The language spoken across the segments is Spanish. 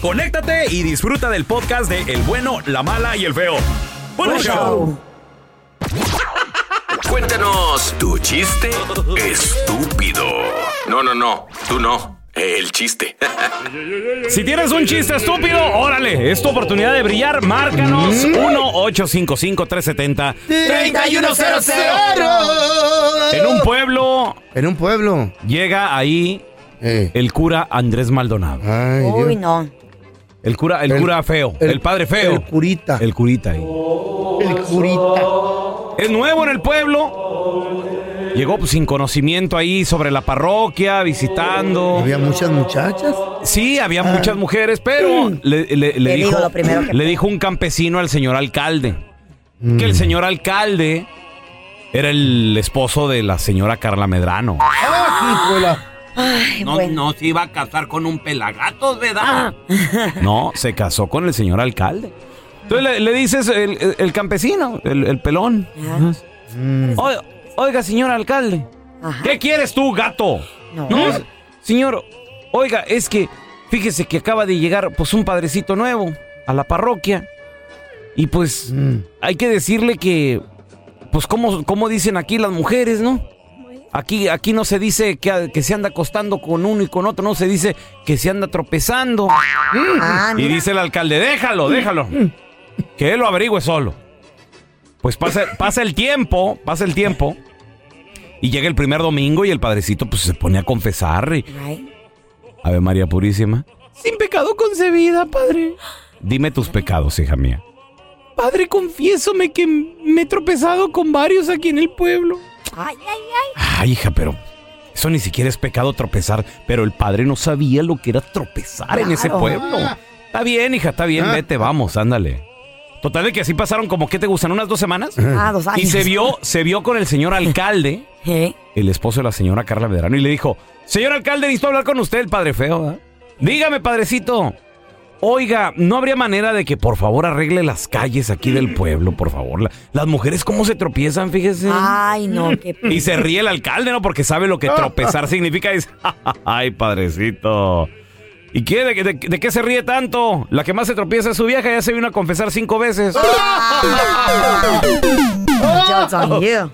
conéctate y disfruta del podcast de El bueno, la mala y el feo. ¡Buen Buen show! show. Cuéntanos tu chiste estúpido. No, no, no, tú no. El chiste. Si tienes un chiste estúpido, órale, es tu oportunidad de brillar. Márcanos 1-855-370-3100. En un pueblo En un pueblo. llega ahí Eh. el cura Andrés Maldonado. Ay, Uy, Dios. no. El cura, el, El- cura feo, el, el- padre feo. el curita. El curita ahí. El curita. Es nuevo en el pueblo. Llegó pues, sin conocimiento ahí sobre la parroquia, visitando. Había muchas muchachas. Sí, había muchas mujeres, pero le, le- dijo, digo lo primero que- le dijo un campesino al señor alcalde que Mm. el señor alcalde era el esposo de la señora Carla Medrano. Ah, Ay, No, bueno. no se iba a casar con un pelagatos, ¿verdad? No, se casó con el señor alcalde. Entonces le, le dices el, el- el campesino, el, el pelón. Oiga, oiga, señor alcalde, Ajá. ¿qué quieres tú, gato? No. No, señor, oiga, es que fíjese que acaba de llegar pues un padrecito nuevo a la parroquia y pues Mm. hay que decirle que pues como, como dicen aquí las mujeres, ¿no? Aquí, aquí no se dice que, que se anda acostando con uno y con otro, no se dice que se anda tropezando. Ah, Y mira. dice el alcalde, déjalo, déjalo. Que él lo averigüe solo. Pues pasa, pasa el tiempo, pasa el tiempo. Y llega el primer domingo y el padrecito pues se pone a confesar. Y, Ave María Purísima. Sin pecado concebida, padre. Dime tus pecados, hija mía. Padre, confiésome que me he tropezado con varios aquí en el pueblo. Ay, ay, ay. Ay, hija, pero eso ni siquiera es pecado tropezar. Pero el padre no sabía lo que era tropezar en ese Claro. pueblo. Está bien, hija, está bien, Ah. vete, vamos, ándale. Total de que así pasaron como, ¿qué te gustan? ¿Unas dos semanas? Ah, dos años. Y se vio, se vio con el señor alcalde, ¿Eh? el esposo de la señora Carla Medrano, y le dijo, señor alcalde, necesito hablar con usted, el padre feo. ¿verdad? Dígame, padrecito. Oiga, ¿no habría manera de que por favor arregle las calles aquí del pueblo, por favor? La- las mujeres cómo se tropiezan, fíjese. Ay, no, qué Y se ríe el alcalde, ¿no? Porque sabe lo que tropezar significa. Dice, ay, padrecito. ¿Y qué? ¿De, de- de qué se ríe tanto? La que más se tropieza es su vieja, ya se vino a confesar cinco veces. Jokes on you.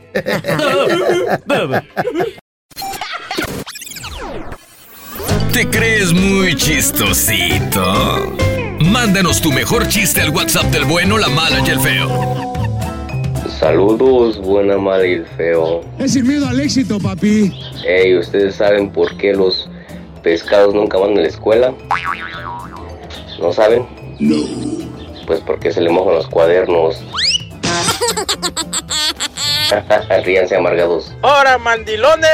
¿Te crees muy chistosito? Mándanos tu mejor chiste al WhatsApp del bueno, la mala y el feo. Saludos, buena, mala y el feo. Es sin miedo al éxito, papi. Ey, ¿ustedes saben por qué los pescados nunca van a la escuela? ¿No saben? No. Pues porque se le mojan los cuadernos. Ríanse amargados. ¡Hora, mandilones!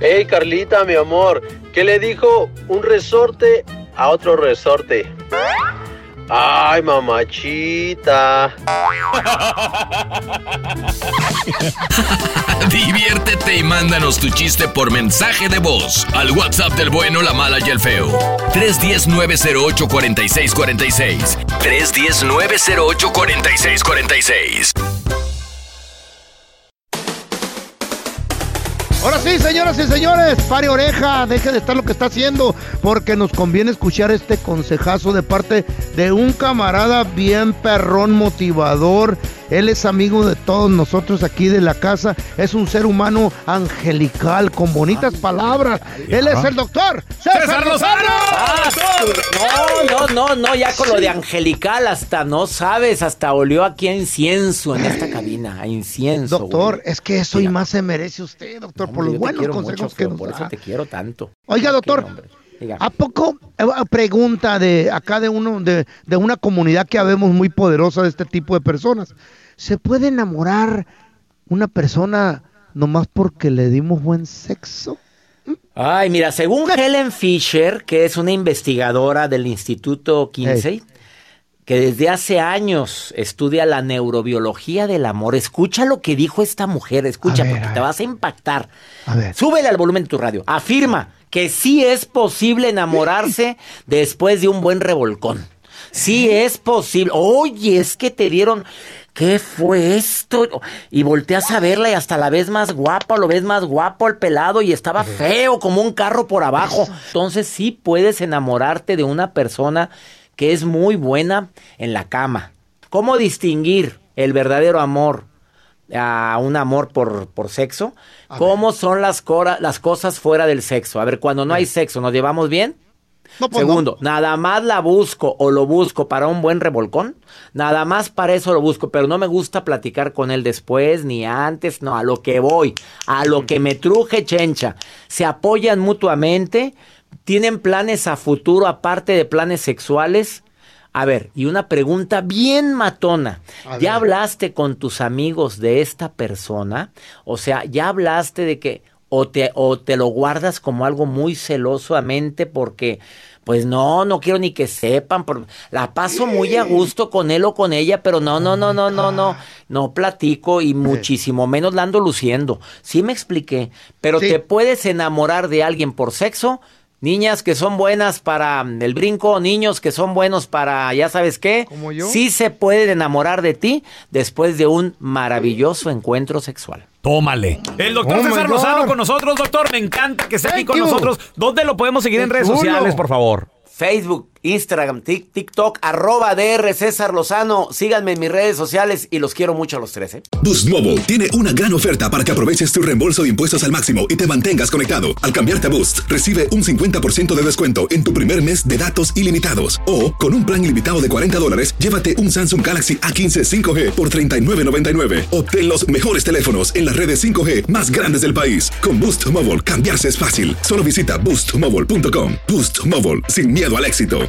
Ey, Carlita, mi amor, ¿qué le dijo un resorte a otro resorte? Ay, mamachita. Diviértete y mándanos tu chiste por mensaje de voz al WhatsApp del bueno, la mala y el feo. 310-908-4646. 310-908-4646. Ahora sí, señoras y señores, pare oreja, deje de estar lo que está haciendo, porque nos conviene escuchar este consejazo de parte de un camarada bien perrón motivador. Él es amigo de todos nosotros aquí de la casa, es un ser humano angelical, con bonitas palabras. Él es el doctor César Lozano. No, no, no, no, ya con lo de angelical hasta no sabes, hasta olió aquí a incienso en esta cabina, a incienso. Doctor, güey. es que eso y más se merece usted, doctor, por los buenos consejos mucho, que nos por eso te quiero tanto. Oiga, doctor. ¿A poco eh, pregunta de acá de uno de, de una comunidad que habemos muy poderosa de este tipo de personas? ¿Se puede enamorar una persona nomás porque le dimos buen sexo? Ay, mira, según Helen Fisher, que es una investigadora del Instituto Kinsey, que desde hace años estudia la neurobiología del amor, escucha lo que dijo esta mujer, escucha, ver, porque te ver. vas a impactar. A ver. Súbele al volumen de tu radio. Afirma que sí es posible enamorarse después de un buen revolcón. Sí es posible. Oye, es que te dieron. ¿Qué fue esto? Y volteas a verla y hasta la ves más guapa, lo ves más guapo el pelado y estaba feo como un carro por abajo. Entonces sí puedes enamorarte de una persona que es muy buena en la cama. ¿Cómo distinguir el verdadero amor a un amor por, por sexo? ¿Cómo son las, cora- las cosas fuera del sexo? A ver, cuando no hay sexo, ¿nos llevamos bien? No, pues, Segundo, nada más la busco o lo busco para un buen revolcón. Nada más para eso lo busco, pero no me gusta platicar con él después ni antes, no, a lo que voy, a lo que me truje chencha. Se apoyan mutuamente, tienen planes a futuro aparte de planes sexuales. A ver, y una pregunta bien matona. ¿Ya hablaste con tus amigos de esta persona? O sea, ¿ya hablaste de que o te, o te lo guardas como algo muy celosamente porque, pues no, no quiero ni que sepan, por- la paso muy a gusto con él o con ella, pero no, no, no, no, no, no, no platico y muchísimo menos la ando luciendo. Sí me expliqué, pero Sí. te puedes enamorar de alguien por sexo. Niñas que son buenas para mm, el brinco, niños que son buenos para ya sabes qué. ¿Como yo? Sí se pueden enamorar de ti después de un maravilloso encuentro sexual. Tómale. El doctor Oh, César. Lozano con nosotros, doctor. Me encanta que esté aquí con you. nosotros. ¿Dónde lo podemos seguir en redes sociales, por favor? Facebook, Instagram, Tik- TikTok, arroba DR César Lozano. Síganme en mis redes sociales y los quiero mucho a los tres. ¿eh? Boost Mobile tiene una gran oferta para que aproveches tu reembolso de impuestos al máximo y te mantengas conectado. Al cambiarte a Boost, recibe un 50% de descuento en tu primer mes de datos ilimitados. O, con un plan ilimitado de 40 dólares, llévate un Samsung Galaxy A15 5G por $39.99. Obtén los mejores teléfonos en las redes 5G más grandes del país. Con Boost Mobile, cambiarse es fácil. Solo visita boostmobile.com. Boost Mobile, sin miedo al éxito.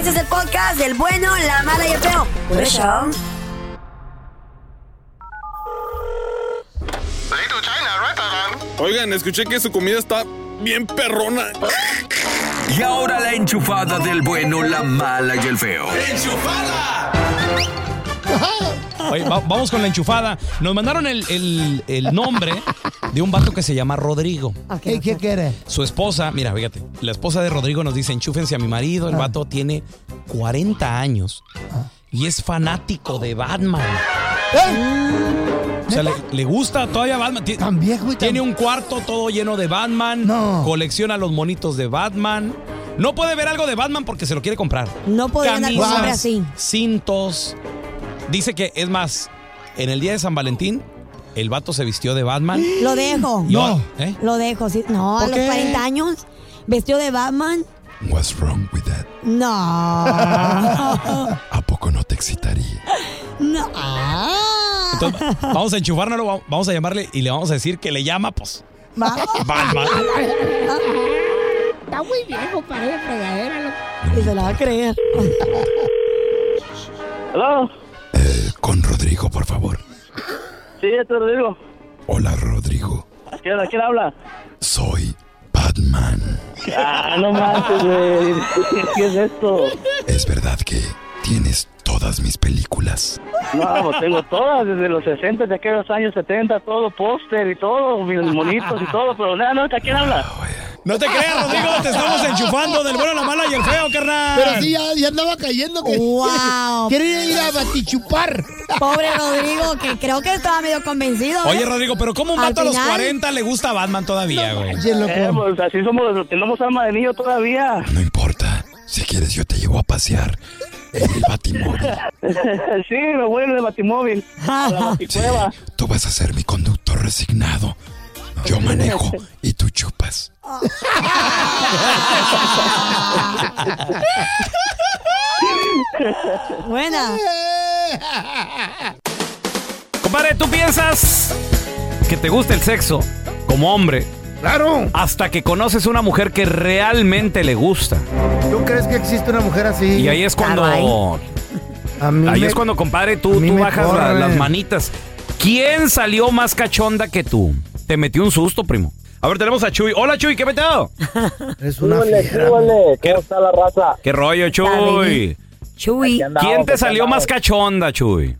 Este es el podcast del bueno, la mala y el feo. Por eso. Oigan, escuché que su comida está bien perrona. Y ahora la enchufada del bueno, la mala y el feo. Oye, va- vamos con la enchufada. Nos mandaron el, el- el nombre de un vato que se llama Rodrigo. ¿Qué, qué quiere? Su esposa, mira, fíjate, la esposa de Rodrigo nos dice, enchúfense a mi marido. Ah. El vato tiene 40 años y es fanático de Batman. O sea, le, le gusta todavía Batman. Ti- Tan viejo y tan- Tiene un cuarto todo lleno de Batman. No. Colecciona los monitos de Batman. No puede ver algo de Batman porque se lo quiere comprar. No un hombre así. cintos. Dice que, es más, en el día de San Valentín, el vato se vistió de Batman. Lo dejo. Ahora- ¿eh? Lo dejo, sí. No, a ¿Por los qué? 40 años, vestido de Batman. What's wrong with that? No. ¿A poco no te excitaría? no. Entonces, vamos a enchufárnoslo, va- vamos a llamarle y le vamos a decir que le llama, pues. Vamos. Batman. Está muy viejo para esa fregadera. loco. Y se la va a creer. ¿Aló? Con Rodrigo, por favor. Sí, te lo digo. Hola, Rodrigo. ¿Quién, ¿Quién habla? Soy Batman. Ah, no manches, güey. ¿Qué es esto? ¿Es verdad que tienes todas mis películas? No, pues tengo todas, desde los 60, de aquellos años 70, todo póster y todo, mis monitos y todo, pero nada, no, ¿a quién habla? No te creas, Rodrigo, te estamos enchufando del bueno, la mala y el feo, carnal. Pero sí, ya, ya andaba cayendo. Que Wow. Quiere ir a batichupar. Pobre Rodrigo, que creo que estaba medio convencido. ¿eh? Oye, Rodrigo, pero ¿cómo un vato a los final- 40 le gusta Batman todavía, güey? Eh, pues así somos, tenemos alma de niño todavía. No importa. Si quieres, yo te llevo a pasear en el batimóvil. sí, me voy en el batimóvil. A la baticueva. Tú vas a ser mi conductor resignado. Yo manejo y tú chupas. Buena. Compadre, ¿tú piensas que te gusta el sexo como hombre? Claro. Hasta que conoces una mujer que realmente le gusta. ¿Tú crees que existe una mujer así? Y ahí es cuando. A mí Ahí me- es cuando, compadre, tú, tú bajas la- las manitas. ¿Quién salió más cachonda que tú? Te metió un susto, primo. A ver, tenemos a Chuy. Hola, Chuy, ¿qué peteo? Es una fiera. ¿Cómo está la raza? ¿Qué rollo, Chuy? Chuy. ¿Quién te salió más cachonda, Chuy?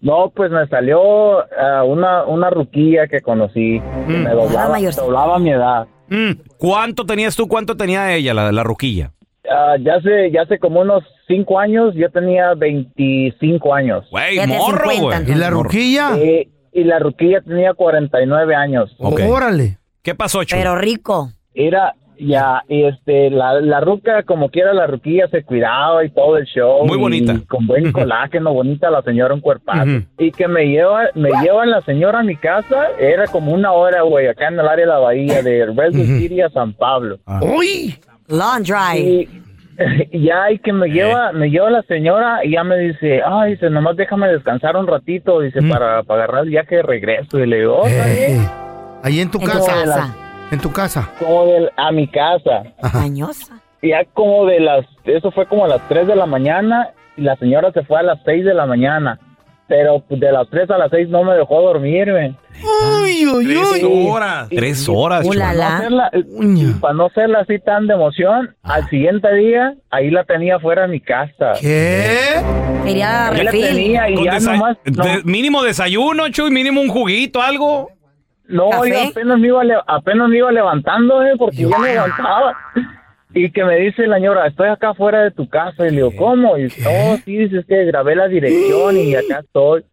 No, pues me salió ah, una, una ruquilla que conocí. Que me doblaba, mayorcita. doblaba mi edad. Mm, ¿Cuánto tenías tú? ¿Cuánto tenía ella, la, la ruquilla? Ah, ya hace, ya hace como unos cinco años, yo tenía 25 años. Güey, Ya morro, 50, güey. ¿Y la ruquilla? Sí, y la ruquilla tenía 49 años. Órale. ¿Qué pasó, Chuy? Pero rico. Era, ya, y este, la, la ruca, como quiera, la ruquilla se cuidaba y todo el show. Muy y bonita. Con buen colágeno, bonita la señora, un cuerpazo. Ujú. Y que me lleva, me llevan la señora a mi casa, era como una hora, güey, acá en el área de la bahía, de Redwood City a San Pablo. ¡Uy! Long drive. Y, y ya, y que me lleva, me lleva la señora y ya me dice, ay, dice, nomás déjame descansar un ratito, dice, para, para agarrar el viaje de regreso. Y le digo, "Oh, bien". Eh, Ahí en tu En tu casa. casa. En tu casa. como de, a mi casa. Mañosa. Ya como de las, eso fue como a las 3 de la mañana y la señora se fue a las 6 de la mañana. Pero pues, de las 3 a las 6 no me dejó dormirme. Uy, uy, Tres uy. horas. Tres horas. Para no, hacerla, para no hacerla así tan de emoción, al siguiente día, ahí la tenía fuera de mi casa. ¿Qué? Quería Ahí la refil. tenía y Con ya desa- nomás... no- de- mínimo desayuno, Chuy, mínimo un juguito, algo. No, ¿Café? yo apenas me iba, le- apenas me iba levantando, eh, porque yo me levantaba. Y que me dice la señora, estoy acá fuera de tu casa. Y le digo, ¿cómo? Y oh, sí, dices que grabé la dirección y acá estoy.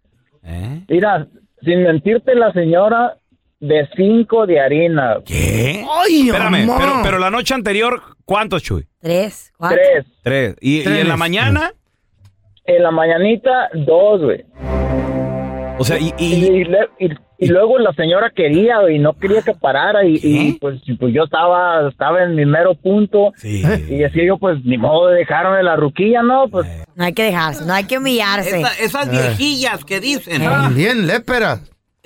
¿Eh? Mira, sin mentirte, la señora de cinco de harina. ¿Qué? ¡Ay, Espérame, mamá! pero, pero la noche anterior, ¿cuántos, Chuy? Tres, cuatro. Tres. Tres. ¿Y, y en la mañana? En la mañanita, dos, güey. O sea, y... Y, le- y- y luego la señora quería y no quería que parara y, y, pues, pues yo estaba estaba en mi mero punto y decía yo pues ni modo de dejarme la ruquilla no pues No hay que dejarse, no hay que humillarse. Esa- esas viejillas que dicen. Bien, lépera.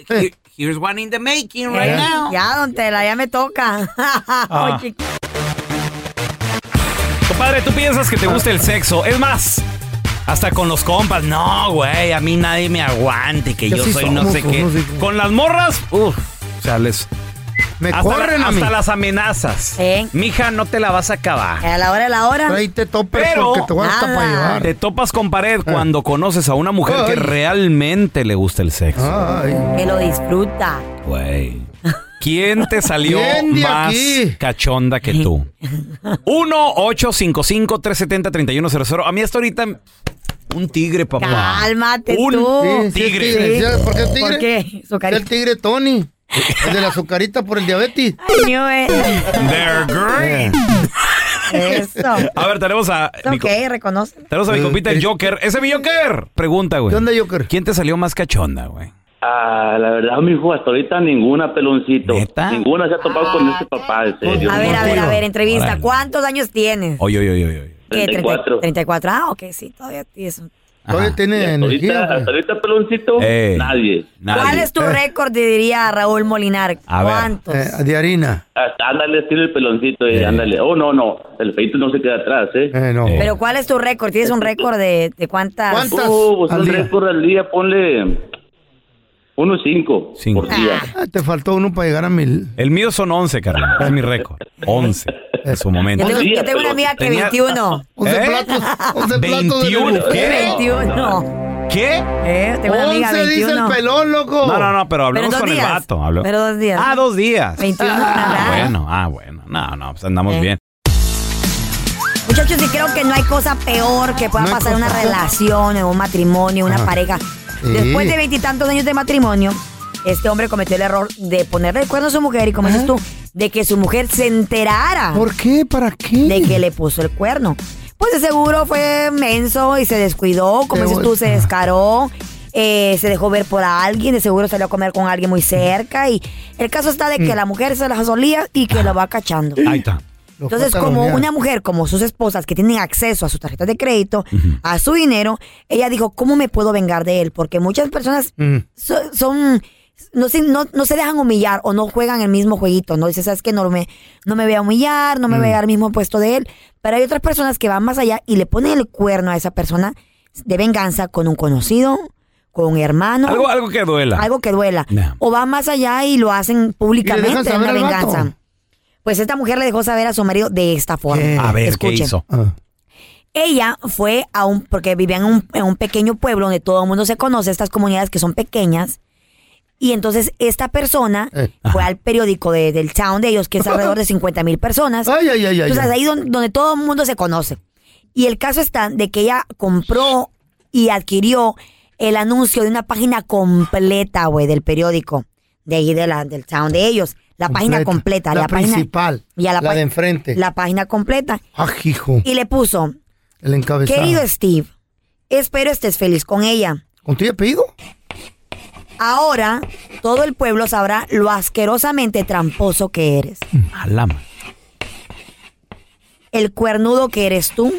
Here- Here's one in the making right Eh, now. Ya, don Tela, ya me toca. Ah. Compadre, ¿tú piensas que te gusta el sexo? Es más, hasta con los compas. No, güey, a mí nadie me aguante, que yo soy no somos sé qué. Con las morras, uff, o sea, les... Me hasta corren la- a mí. hasta las amenazas. ¿Eh? Mija, no te la vas a acabar. a la hora de la hora. Ahí te topes Pero porque te voy hasta Nada. para llevar. te topas con pared cuando conoces a una mujer que realmente le gusta el sexo. Ay. Que lo disfruta. Güey. ¿Quién te salió ¿Quién de más aquí? cachonda que tú? 1-855-370-3100. A mí hasta ahorita un tigre, papá. Cálmate un tú. Sí, sí, tigre. es tigre. ¿Sabes ¿Por qué tigre? ¿Por qué? Es Azucarita. el tigre Tony. El de la azucarita por el diabetes. I knew it. They're great. Eso. A ver, tenemos a mi, ok, reconoce. tenemos a mi compita el Joker. ¡Ese es mi Joker! Pregunta, güey. ¿Qué onda, Joker? ¿Quién te salió más cachonda, güey? Ah, la verdad, mi hijo, hasta ahorita ninguna, peloncito. Ninguna se ha topado con este papá, en serio. A ver, a ver, a ver, entrevista. ¿Cuántos años tienes? Oye, oye, oye, oye. ¿Qué? 34. 34. Ah, ok, sí, todavía tienes un- Todavía tiene Hasta energía. ahorita, hasta ahorita, peloncito, Eh, nadie. ¿Cuál es tu récord, diría Raúl Molinar? A ver. ¿Cuántos? Eh, de harina. Hasta- Ándale, tira el peloncito y ándale. Oh, no, no. El feito no se queda atrás, ¿eh? no. Pero ¿cuál es tu récord? ¿Tienes un récord de, de cuántas? Uh, pues un récord al día, ponle unos cinco, por día. Ah, te faltó uno para llegar a mil. El mío son 11, Carla. Es mi récord. 11 en su momento. Yo tengo, yo tengo una amiga que Tenía- 21. ¿Eh? 21, ¿qué? 21. ¿Qué? Eh, tengo una amiga 11 dice el 21. pelón, loco. No, no, no, pero hablemos dos con el vato. hablo- Pero dos días. Ah, dos días. 21. Ah, bueno, ah, bueno. No, no, pues andamos Eh. bien. Muchachos, y creo que no hay cosa peor que pueda No pasar en una relación, en un matrimonio, una Ajá. pareja. Sí. Después de veintitantos años de matrimonio, este hombre cometió el error de ponerle el cuerno a su mujer y, como dices tú, de que su mujer se enterara. ¿Por qué? ¿Para qué? De que le puso el cuerno. Pues de seguro fue menso y se descuidó, como dices tú, se descaró. eh, se dejó ver por alguien, de seguro salió a comer con alguien muy cerca y el caso está de que Mm. la mujer se las solía y que lo va cachando. Ahí está. Entonces, como una mujer, como sus esposas que tienen acceso a sus tarjetas de crédito, a su dinero, ella dijo, ¿cómo me puedo vengar de él? Porque muchas personas Mm. so- son, no se, no, no se dejan humillar o no juegan el mismo jueguito, ¿no? Dices, ¿sabes qué? No me, no me voy a humillar, no me voy a dar el mismo puesto de él. Pero hay otras personas que van más allá y le ponen el cuerno a esa persona de venganza con un conocido, con un hermano. Algo, algo que duela. Algo que duela. O van más allá y lo hacen públicamente, en una vato. Pues esta mujer le dejó saber a su marido de esta forma. A ver, ¿qué hizo? Ella fue a un, porque vivía en un, en un pequeño pueblo donde todo el mundo se conoce, estas comunidades que son pequeñas. Y entonces esta persona Eh. fue al periódico de- del town de ellos, que es alrededor de 50 mil personas. Ay, ay, ay, ay, Entonces ay. ahí donde, donde todo el mundo se conoce. Y el caso está de que ella compró y adquirió el anuncio de una página completa, güey, del periódico. De ahí de la, del town de ellos. La página completa. La, página, principal. y a la, la, de enfrente. La página completa. Ah, hijo. Y le puso, El encabezado. querido Steve, espero estés feliz con ella. ¿Con tu apellido? Ahora todo el pueblo sabrá lo asquerosamente tramposo que eres. A la ma- El cuernudo que eres tú.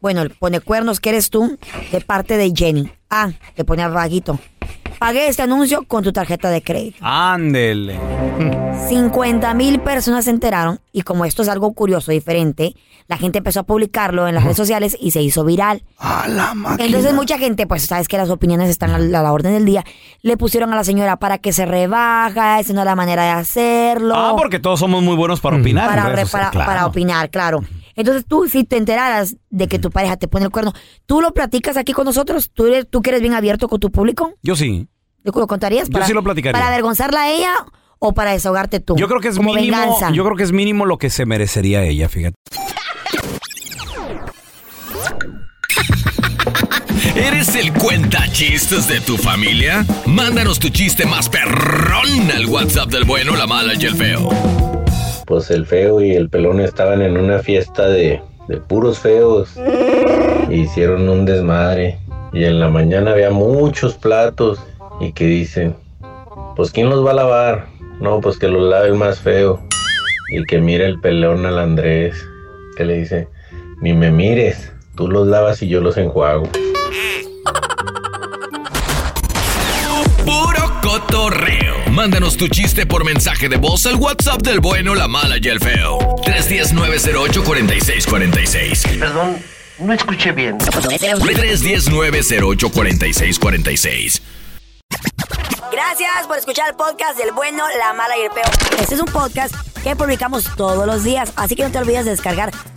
Bueno, pone cuernos que eres tú de parte de Jenny. Ah, le pone abajito. Pagué este anuncio con tu tarjeta de crédito. Ándele. 50 mil personas se enteraron y como esto es algo curioso, diferente, la gente empezó a publicarlo en las redes sociales y se hizo viral. Entonces mucha gente, pues sabes que las opiniones están a la, a la orden del día, le pusieron a la señora para que se rebaja, esa no es la manera de hacerlo. Ah, porque todos somos muy buenos para opinar. para, re- opinar, claro. Entonces tú, si te enteraras de que tu pareja te pone el cuerno, ¿tú lo platicas aquí con nosotros? ¿Tú, eres- tú que eres bien abierto con tu público? Yo sí. ¿Lo contarías? Yo sí lo platicaría. ¿Para avergonzarla a ella o para desahogarte tú? Yo creo que es Como mínimo. venganza. Yo creo que es mínimo lo que se merecería ella, fíjate. ¿Eres el cuenta chistes de tu familia? Mándanos tu chiste más perrón al WhatsApp del bueno, la mala y el feo. Pues el feo y el pelón estaban en una fiesta de, de puros feos. E hicieron un desmadre. Y en la mañana había muchos platos. Y que dicen, pues ¿quién los va a lavar? No, pues que los lave el más feo. Y que mire el pelón al Andrés. Que le dice, ni me mires. Tú los lavas y yo los enjuago. Puro cotorreo. Mándanos tu chiste por mensaje de voz al WhatsApp del bueno, la mala y el feo. 310-908-4646. Perdón, no escuché bien. 310-908-4646. Gracias por escuchar el podcast del bueno, la mala y el peor. Este es un podcast que publicamos todos los días, así que no te olvides de descargar